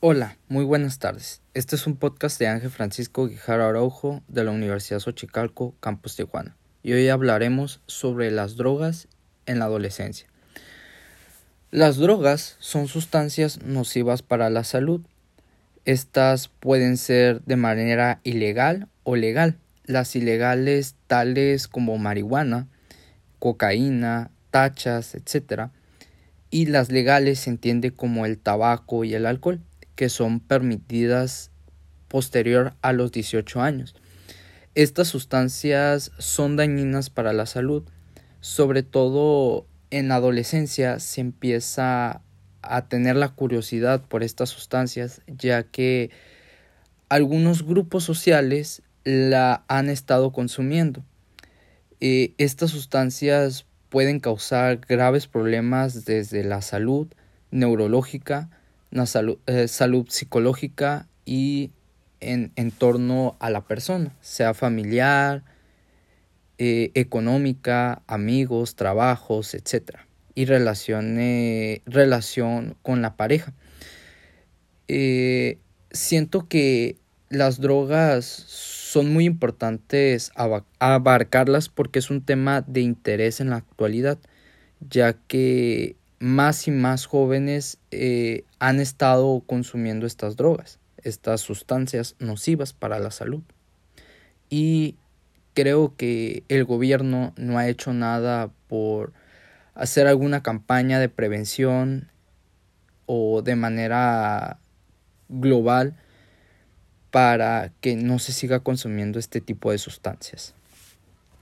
Hola, muy buenas tardes. Este es un podcast de Ángel Francisco Guijarro Araujo de la Universidad Xochicalco, Campus Tijuana. Y hoy hablaremos sobre las drogas en la adolescencia. Las drogas son sustancias nocivas para la salud. Estas pueden ser de manera ilegal o legal. Las ilegales tales como marihuana, cocaína, tachas, etc. Y las legales se entiende como el tabaco y el alcohol que son permitidas posterior a los 18 años. Estas sustancias son dañinas para la salud, sobre todo en la adolescencia se empieza a tener la curiosidad por estas sustancias, ya que algunos grupos sociales la han estado consumiendo. Eh, estas sustancias pueden causar graves problemas desde la salud neurológica, eh, salud, psicológica y en, torno a la persona, sea familiar, eh, económica, amigos, trabajos, etc. Y relación con la pareja. Eh, siento que las drogas son muy importantes abarcarlas porque es un tema de interés en la actualidad, ya que más y más jóvenes eh, han estado consumiendo estas drogas, estas sustancias nocivas para la salud. Y creo que el gobierno no ha hecho nada por hacer alguna campaña de prevención o de manera global para que no se siga consumiendo este tipo de sustancias.